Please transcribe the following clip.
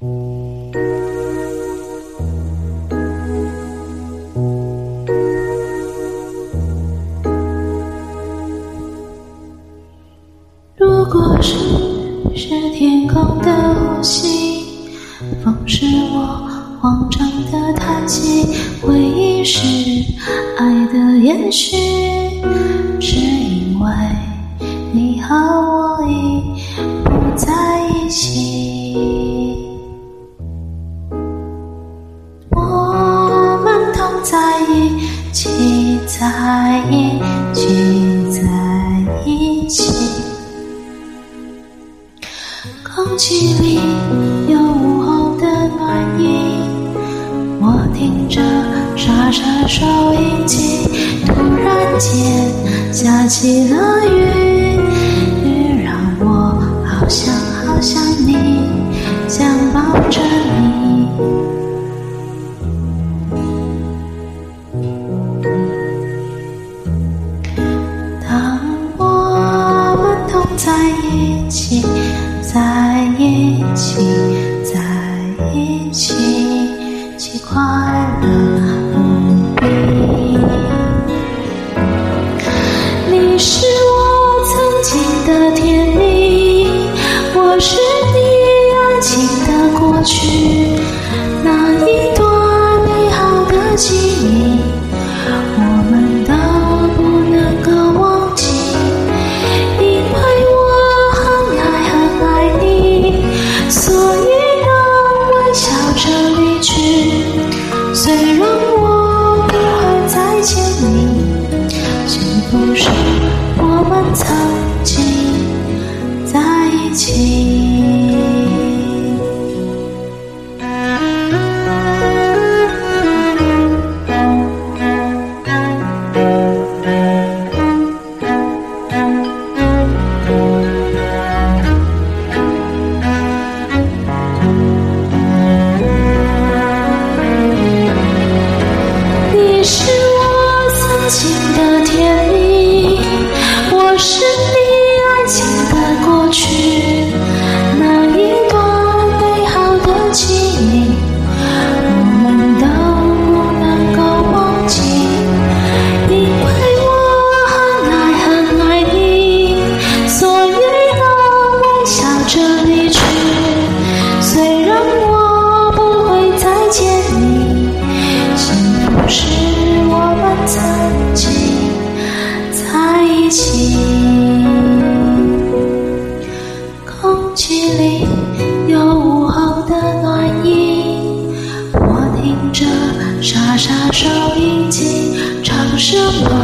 如果云是天空的呼吸，风是我慌张的叹息，回忆是爱的延续，是因为你和我已不在一起。在一起，在一起。空气里有午后的暖意，我听着沙沙收音机，突然间下起了雨，雨让我好想好想你，想抱着。快乐无比。你是我曾经的甜蜜，我是你爱情的过去。那一不是我们曾经在一起。什么